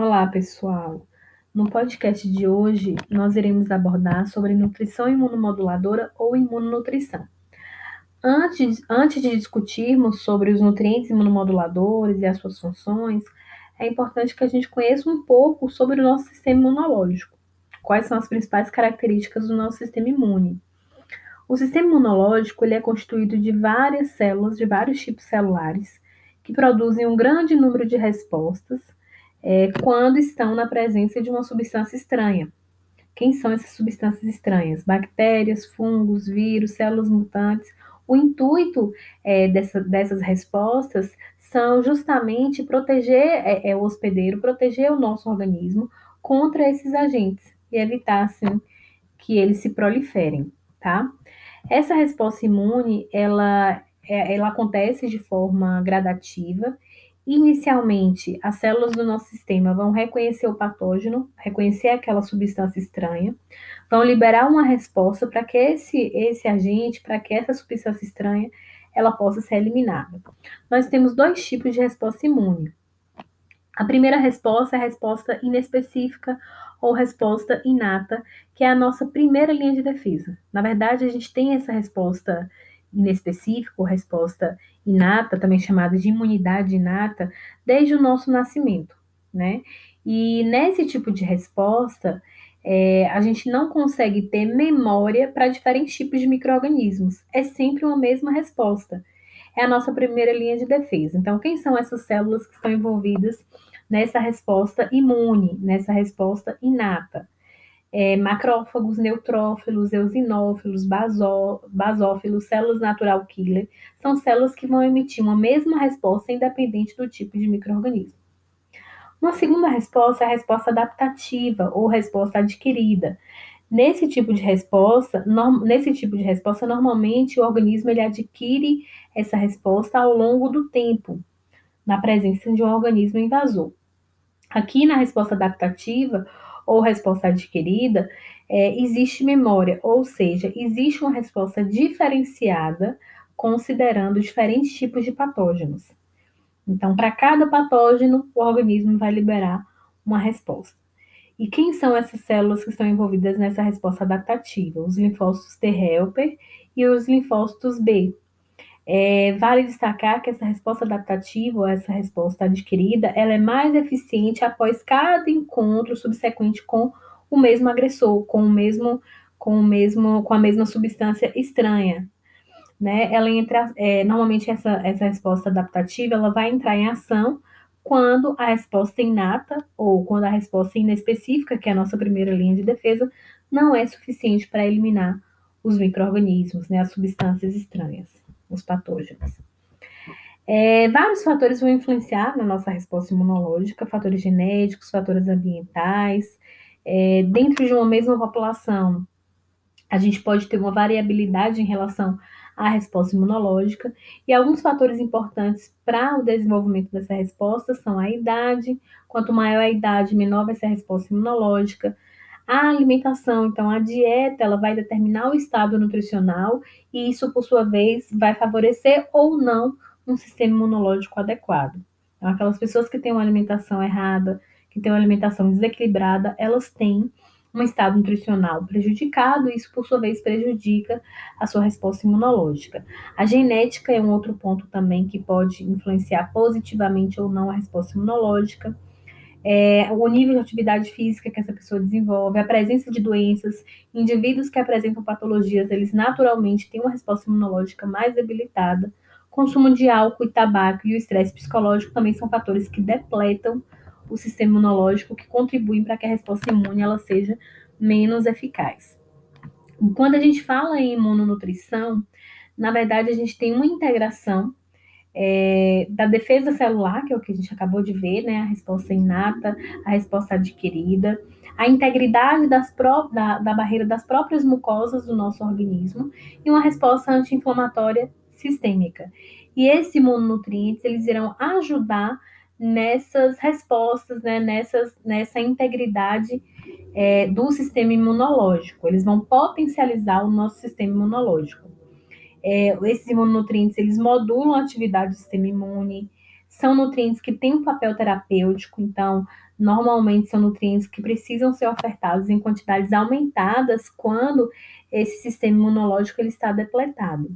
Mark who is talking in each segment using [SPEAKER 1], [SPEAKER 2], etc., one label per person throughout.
[SPEAKER 1] Olá, pessoal. No podcast de hoje, nós iremos abordar sobre nutrição imunomoduladora ou imunonutrição. Antes, antes de discutirmos sobre os nutrientes imunomoduladores e as suas funções, é importante que a gente conheça um pouco sobre o nosso sistema imunológico. Quais são as principais características do nosso sistema imune? O sistema imunológico ele é constituído de várias células, de vários tipos celulares, que produzem um grande número de respostas é, quando estão na presença de uma substância estranha. Quem são essas substâncias estranhas? Bactérias, fungos, vírus, células mutantes. O intuito é, dessa, dessas respostas são justamente proteger é, é, o hospedeiro, proteger o nosso organismo contra esses agentes e evitar, assim, que eles se proliferem, tá? Essa resposta imune, ela, é, ela acontece de forma gradativa Inicialmente, as células do nosso sistema vão reconhecer o patógeno, reconhecer aquela substância estranha, vão liberar uma resposta para que esse, esse agente, para que essa substância estranha, ela possa ser eliminada. Nós temos dois tipos de resposta imune. A primeira resposta é a resposta inespecífica ou resposta inata, que é a nossa primeira linha de defesa. Na verdade, a gente tem essa resposta inespecífica ou resposta inata, também chamada de imunidade inata, desde o nosso nascimento, né? E nesse tipo de resposta, é, a gente não consegue ter memória para diferentes tipos de micro-organismos. É sempre uma mesma resposta. É a nossa primeira linha de defesa. Então, quem são essas células que estão envolvidas nessa resposta imune, nessa resposta inata? É, macrófagos, neutrófilos, eosinófilos, basó, basófilos, células natural killer, são células que vão emitir uma mesma resposta independente do tipo de microorganismo. Uma segunda resposta é a resposta adaptativa ou resposta adquirida. Nesse tipo de resposta, no, nesse tipo de resposta, normalmente o organismo ele adquire essa resposta ao longo do tempo, na presença de um organismo invasor. Aqui na resposta adaptativa, ou resposta adquirida, é, existe memória, ou seja, existe uma resposta diferenciada considerando diferentes tipos de patógenos. Então, para cada patógeno, o organismo vai liberar uma resposta. E quem são essas células que estão envolvidas nessa resposta adaptativa? Os linfócitos T helper e os linfócitos B, é, vale destacar que essa resposta adaptativa, ou essa resposta adquirida, ela é mais eficiente após cada encontro subsequente com o mesmo agressor, com o mesmo, com o mesmo, com a mesma substância estranha. Né? Ela entra, é, normalmente essa, essa resposta adaptativa, ela vai entrar em ação quando a resposta inata ou quando a resposta inespecífica, que é a nossa primeira linha de defesa, não é suficiente para eliminar os micro-organismos, né, as substâncias estranhas os patógenos. É, vários fatores vão influenciar na nossa resposta imunológica, fatores genéticos, fatores ambientais. É, dentro de uma mesma população, a gente pode ter uma variabilidade em relação à resposta imunológica, e alguns fatores importantes para o desenvolvimento dessa resposta são a idade, quanto maior a idade, menor vai ser a resposta imunológica, a alimentação, então a dieta, ela vai determinar o estado nutricional e isso, por sua vez, vai favorecer ou não um sistema imunológico adequado. Então, aquelas pessoas que têm uma alimentação errada, que têm uma alimentação desequilibrada, elas têm um estado nutricional prejudicado, e isso, por sua vez, prejudica a sua resposta imunológica. A genética é um outro ponto também que pode influenciar positivamente ou não a resposta imunológica é, o nível de atividade física que essa pessoa desenvolve, a presença de doenças, indivíduos que apresentam patologias, eles naturalmente têm uma resposta imunológica mais debilitada. Consumo de álcool e tabaco e o estresse psicológico também são fatores que depletam o sistema imunológico, que contribuem para que a resposta imune ela seja menos eficaz. Quando a gente fala em imunonutrição, na verdade a gente tem uma integração é, da defesa celular, que é o que a gente acabou de ver, né? A resposta inata, a resposta adquirida, a integridade das pró da, da barreira das próprias mucosas do nosso organismo e uma resposta anti-inflamatória sistêmica. E esses imunonutrientes, eles irão ajudar nessas respostas, né, nessas, nessa integridade é, do sistema imunológico. Eles vão potencializar o nosso sistema imunológico. É, esses imunonutrientes, eles modulam a atividade do sistema imune, são nutrientes que têm um papel terapêutico, então, normalmente são nutrientes que precisam ser ofertados em quantidades aumentadas quando esse sistema imunológico ele está depletado.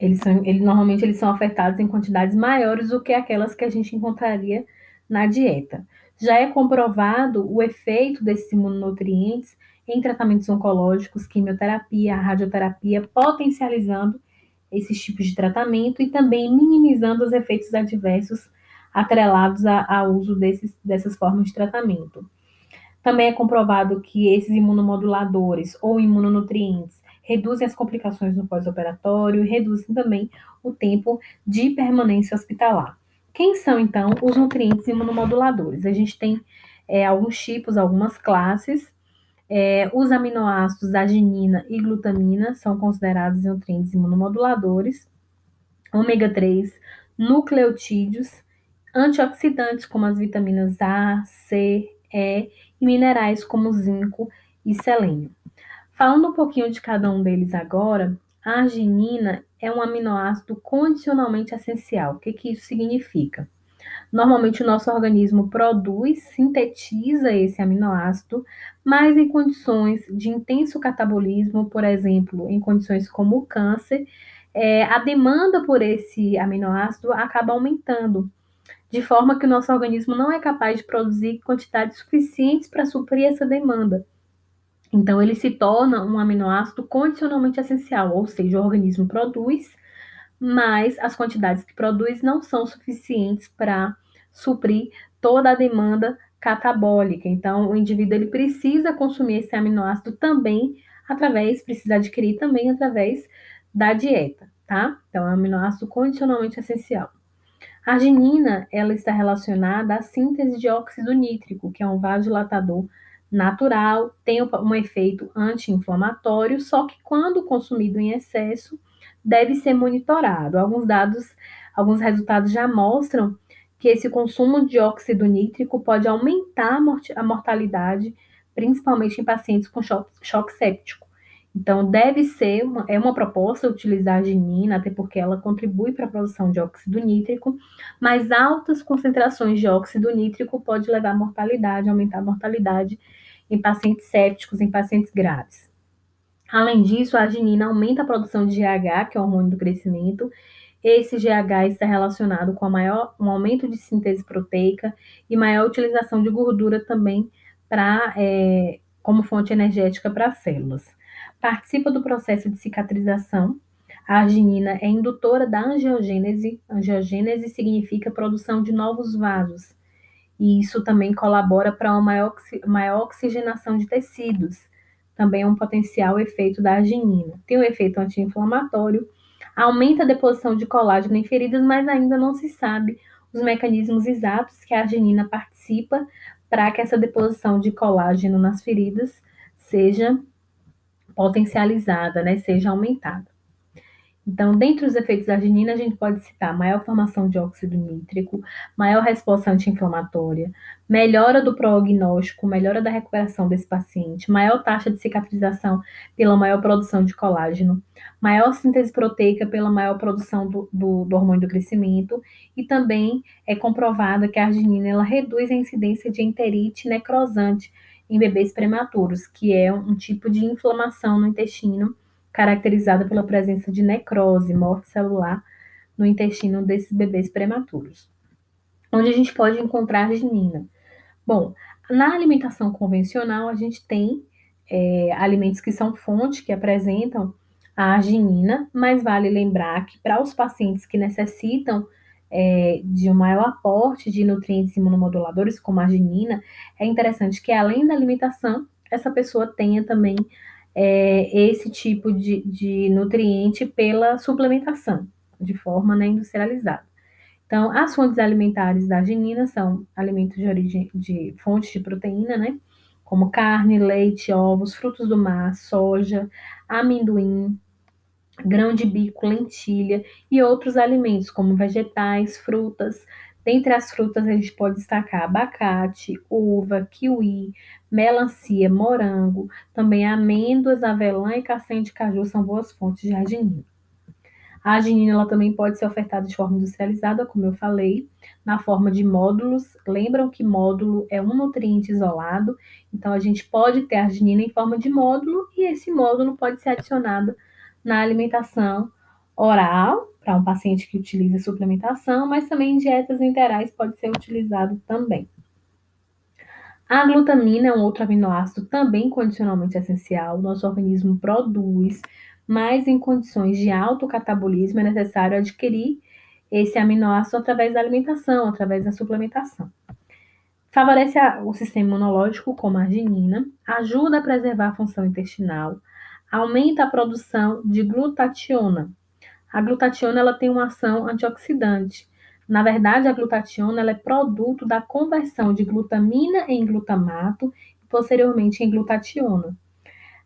[SPEAKER 1] Eles são, ele, normalmente eles são ofertados em quantidades maiores do que aquelas que a gente encontraria na dieta. Já é comprovado o efeito desses imunonutrientes em tratamentos oncológicos, quimioterapia, radioterapia, potencializando esses tipos de tratamento e também minimizando os efeitos adversos atrelados ao uso desses, dessas formas de tratamento. Também é comprovado que esses imunomoduladores ou imunonutrientes reduzem as complicações no pós-operatório e reduzem também o tempo de permanência hospitalar. Quem são, então, os nutrientes imunomoduladores? A gente tem é, alguns tipos, algumas classes. É, os aminoácidos arginina e glutamina são considerados nutrientes imunomoduladores. Ômega 3, nucleotídeos, antioxidantes como as vitaminas A, C, E e minerais como zinco e selênio. Falando um pouquinho de cada um deles agora, a arginina é um aminoácido condicionalmente essencial. O que, que isso significa? Normalmente o nosso organismo produz, sintetiza esse aminoácido, mas em condições de intenso catabolismo, por exemplo, em condições como o câncer, é, a demanda por esse aminoácido acaba aumentando, de forma que o nosso organismo não é capaz de produzir quantidades suficientes para suprir essa demanda. Então, ele se torna um aminoácido condicionalmente essencial, ou seja, o organismo produz, mas as quantidades que produz não são suficientes para suprir toda a demanda catabólica. Então, o indivíduo ele precisa consumir esse aminoácido também através, precisa adquirir também através da dieta, tá? Então, é um aminoácido condicionalmente essencial. A arginina, ela está relacionada à síntese de óxido nítrico, que é um vasodilatador natural, tem um efeito anti-inflamatório, só que quando consumido em excesso, deve ser monitorado. Alguns dados, alguns resultados já mostram que esse consumo de óxido nítrico pode aumentar a mortalidade, principalmente em pacientes com choque, choque séptico. Então, deve ser, uma, é uma proposta utilizar a arginina, até porque ela contribui para a produção de óxido nítrico, mas altas concentrações de óxido nítrico pode levar à mortalidade, aumentar a mortalidade em pacientes sépticos, em pacientes graves. Além disso, a arginina aumenta a produção de GH, que é o hormônio do crescimento. Esse GH está relacionado com maior, um aumento de síntese proteica e maior utilização de gordura também para é, como fonte energética para as células. Participa do processo de cicatrização. A arginina é indutora da angiogênese. Angiogênese significa produção de novos vasos e isso também colabora para uma maior, maior oxigenação de tecidos. Também é um potencial efeito da arginina. Tem um efeito anti-inflamatório, aumenta a deposição de colágeno em feridas, mas ainda não se sabe os mecanismos exatos que a arginina participa para que essa deposição de colágeno nas feridas seja potencializada, né, seja aumentada. Então, dentre os efeitos da arginina, a gente pode citar maior formação de óxido nítrico, maior resposta anti-inflamatória, melhora do prognóstico, melhora da recuperação desse paciente, maior taxa de cicatrização pela maior produção de colágeno, maior síntese proteica pela maior produção do, do, do hormônio do crescimento e também é comprovada que a arginina ela reduz a incidência de enterite necrosante em bebês prematuros, que é um tipo de inflamação no intestino caracterizada pela presença de necrose, morte celular no intestino desses bebês prematuros. Onde a gente pode encontrar arginina? Bom, na alimentação convencional, a gente tem é, alimentos que são fonte, que apresentam a arginina, mas vale lembrar que para os pacientes que necessitam é, de um maior aporte de nutrientes imunomoduladores, como a arginina, é interessante que além da alimentação, essa pessoa tenha também é, esse tipo de, de nutriente pela suplementação, de forma né, industrializada. Então, as fontes alimentares da arginina são alimentos de origem de fontes de proteína, né? Como carne, leite, ovos, frutos do mar, soja, amendoim, grão de bico, lentilha e outros alimentos, como vegetais, frutas, Dentre as frutas, a gente pode destacar abacate, uva, kiwi, melancia, morango, também amêndoas, avelã e castanha de caju são boas fontes de arginina. A arginina ela também pode ser ofertada de forma industrializada, como eu falei, na forma de módulos. Lembram que módulo é um nutriente isolado, então a gente pode ter arginina em forma de módulo e esse módulo pode ser adicionado na alimentação oral para um paciente que utiliza suplementação, mas também em dietas interais pode ser utilizado também. A glutamina é um outro aminoácido também condicionalmente essencial. Nosso organismo produz mas em condições de alto catabolismo é necessário adquirir esse aminoácido através da alimentação, através da suplementação. Favorece o sistema imunológico, como arginina, ajuda a preservar a função intestinal, aumenta a produção de glutationa. A glutationa ela tem uma ação antioxidante. Na verdade, a glutationa é produto da conversão de glutamina em glutamato e posteriormente em glutationa.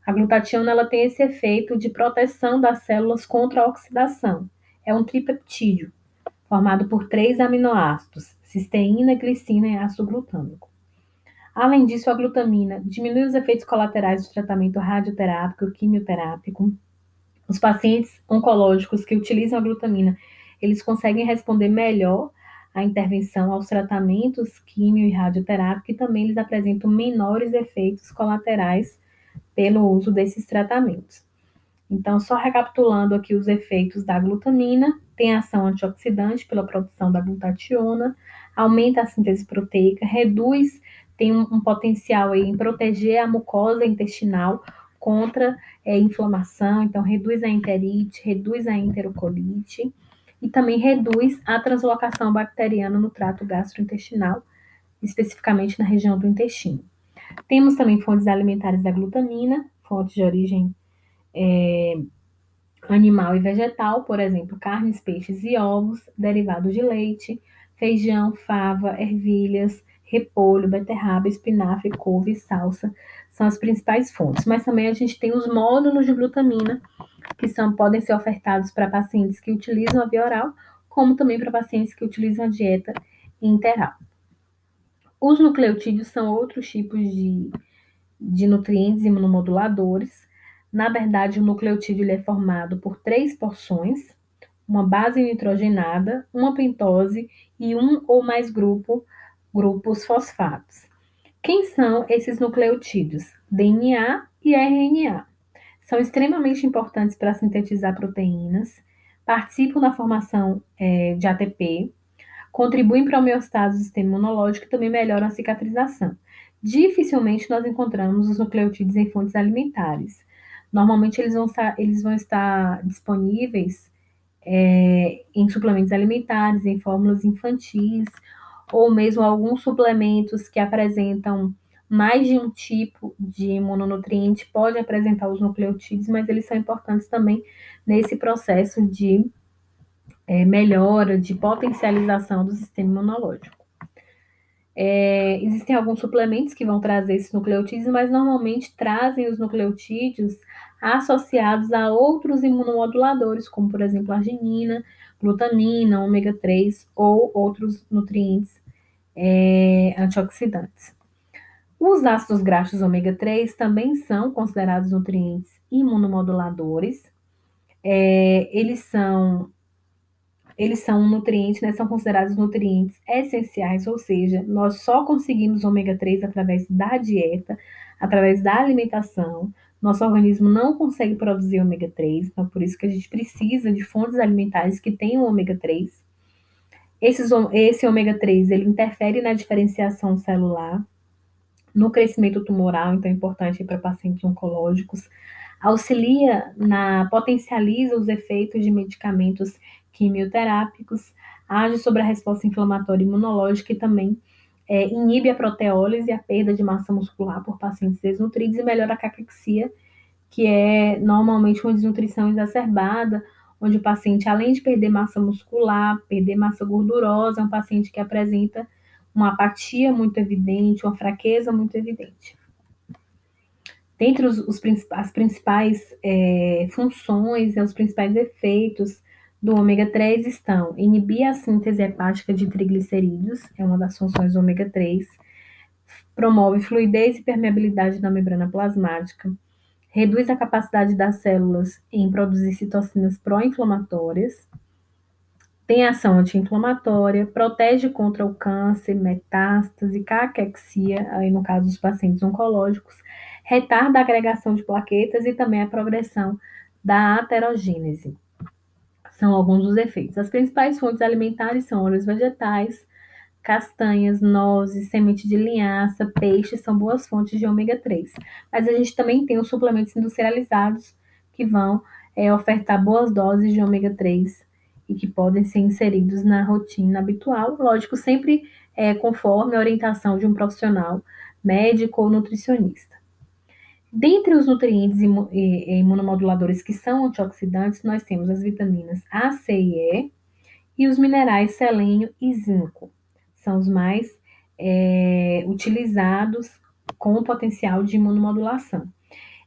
[SPEAKER 1] A glutationa ela tem esse efeito de proteção das células contra a oxidação. É um tripeptídeo formado por três aminoácidos: cisteína, glicina e ácido glutâmico. Além disso, a glutamina diminui os efeitos colaterais do tratamento radioterápico e quimioterápico. Os pacientes oncológicos que utilizam a glutamina, eles conseguem responder melhor à intervenção aos tratamentos quimio e radioterápicos e também eles apresentam menores efeitos colaterais pelo uso desses tratamentos. Então, só recapitulando aqui os efeitos da glutamina, tem ação antioxidante pela produção da glutationa, aumenta a síntese proteica, reduz, tem um, um potencial em proteger a mucosa intestinal contra é, inflamação, então reduz a enterite, reduz a enterocolite e também reduz a translocação bacteriana no trato gastrointestinal, especificamente na região do intestino. Temos também fontes alimentares da glutamina, fontes de origem é, animal e vegetal, por exemplo, carnes, peixes e ovos, derivados de leite, feijão, fava, ervilhas, repolho, beterraba, espinafre, couve e salsa são as principais fontes. Mas também a gente tem os módulos de glutamina, que são, podem ser ofertados para pacientes que utilizam a via oral, como também para pacientes que utilizam a dieta interal. Os nucleotídeos são outros tipos de, de nutrientes imunomoduladores. Na verdade, o nucleotídeo é formado por três porções, uma base nitrogenada, uma pentose e um ou mais grupo, grupos fosfatos. Quem são esses nucleotídeos? DNA e RNA. São extremamente importantes para sintetizar proteínas, participam da formação é, de ATP, contribuem para a homeostase do sistema imunológico e também melhoram a cicatrização. Dificilmente nós encontramos os nucleotídeos em fontes alimentares. Normalmente eles vão estar, eles vão estar disponíveis é, em suplementos alimentares, em fórmulas infantis, ou mesmo alguns suplementos que apresentam mais de um tipo de imunonutriente podem apresentar os nucleotídeos, mas eles são importantes também nesse processo de é, melhora, de potencialização do sistema imunológico. É, existem alguns suplementos que vão trazer esses nucleotídeos, mas normalmente trazem os nucleotídeos associados a outros imunomoduladores, como por exemplo arginina, glutamina, ômega 3 ou outros nutrientes é, antioxidantes. Os ácidos graxos ômega 3 também são considerados nutrientes imunomoduladores. É, eles são eles são nutrientes, né, são considerados nutrientes essenciais, ou seja, nós só conseguimos ômega 3 através da dieta, através da alimentação. Nosso organismo não consegue produzir ômega 3, então por isso que a gente precisa de fontes alimentares que tenham ômega 3. Esses, esse ômega 3 ele interfere na diferenciação celular, no crescimento tumoral, então é importante para pacientes oncológicos, auxilia na potencializa os efeitos de medicamentos quimioterápicos, age sobre a resposta inflamatória imunológica e também é, inibe a proteólise e a perda de massa muscular por pacientes desnutridos e melhora a caquexia, que é normalmente uma desnutrição exacerbada, onde o paciente, além de perder massa muscular, perder massa gordurosa, é um paciente que apresenta uma apatia muito evidente, uma fraqueza muito evidente. Dentre os, os as principais é, funções e os principais efeitos do ômega 3 estão inibir a síntese hepática de triglicerídeos, é uma das funções do ômega 3, promove fluidez e permeabilidade da membrana plasmática, reduz a capacidade das células em produzir citocinas pró-inflamatórias, tem ação anti-inflamatória, protege contra o câncer, metástase, caquexia, aí no caso dos pacientes oncológicos, retarda a agregação de plaquetas e também a progressão da aterogênese. São alguns dos efeitos. As principais fontes alimentares são óleos vegetais, castanhas, nozes, semente de linhaça, peixes são boas fontes de ômega 3. Mas a gente também tem os suplementos industrializados que vão é, ofertar boas doses de ômega 3 e que podem ser inseridos na rotina habitual, lógico, sempre é, conforme a orientação de um profissional médico ou nutricionista. Dentre os nutrientes imunomoduladores que são antioxidantes, nós temos as vitaminas A, C e E e os minerais selênio e zinco são os mais é, utilizados com potencial de imunomodulação.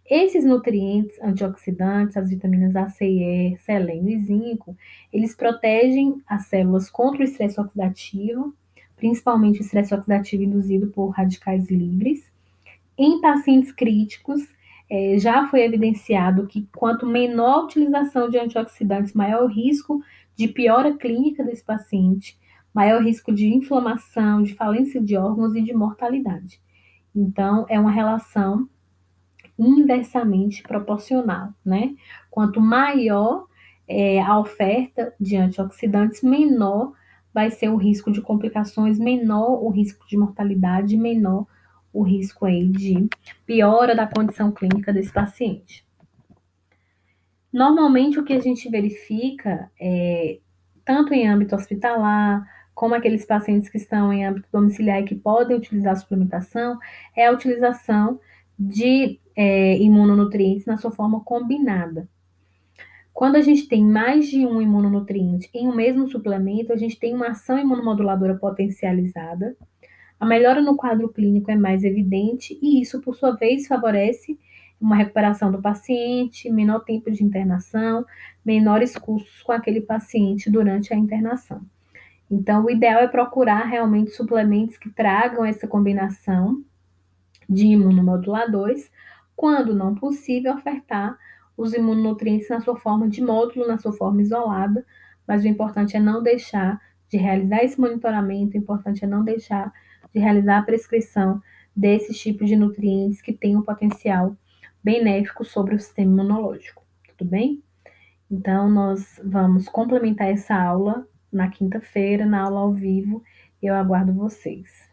[SPEAKER 1] Esses nutrientes antioxidantes, as vitaminas A, C e E, selênio e zinco, eles protegem as células contra o estresse oxidativo, principalmente o estresse oxidativo induzido por radicais livres. Em pacientes críticos, é, já foi evidenciado que quanto menor a utilização de antioxidantes, maior o risco de piora clínica desse paciente, maior risco de inflamação, de falência de órgãos e de mortalidade. Então, é uma relação inversamente proporcional, né? Quanto maior é, a oferta de antioxidantes, menor vai ser o risco de complicações, menor o risco de mortalidade, menor o risco aí de piora da condição clínica desse paciente. Normalmente, o que a gente verifica, é, tanto em âmbito hospitalar, como aqueles pacientes que estão em âmbito domiciliar e que podem utilizar a suplementação, é a utilização de é, imunonutrientes na sua forma combinada. Quando a gente tem mais de um imunonutriente em um mesmo suplemento, a gente tem uma ação imunomoduladora potencializada. A melhora no quadro clínico é mais evidente e isso, por sua vez, favorece uma recuperação do paciente, menor tempo de internação, menores custos com aquele paciente durante a internação. Então, o ideal é procurar realmente suplementos que tragam essa combinação de imunomoduladores, quando não possível, ofertar os imunonutrientes na sua forma de módulo, na sua forma isolada, mas o importante é não deixar de realizar esse monitoramento, o importante é não deixar de realizar a prescrição desses tipos de nutrientes que têm um potencial benéfico sobre o sistema imunológico, tudo bem? Então, nós vamos complementar essa aula na quinta-feira, na aula ao vivo. Eu aguardo vocês.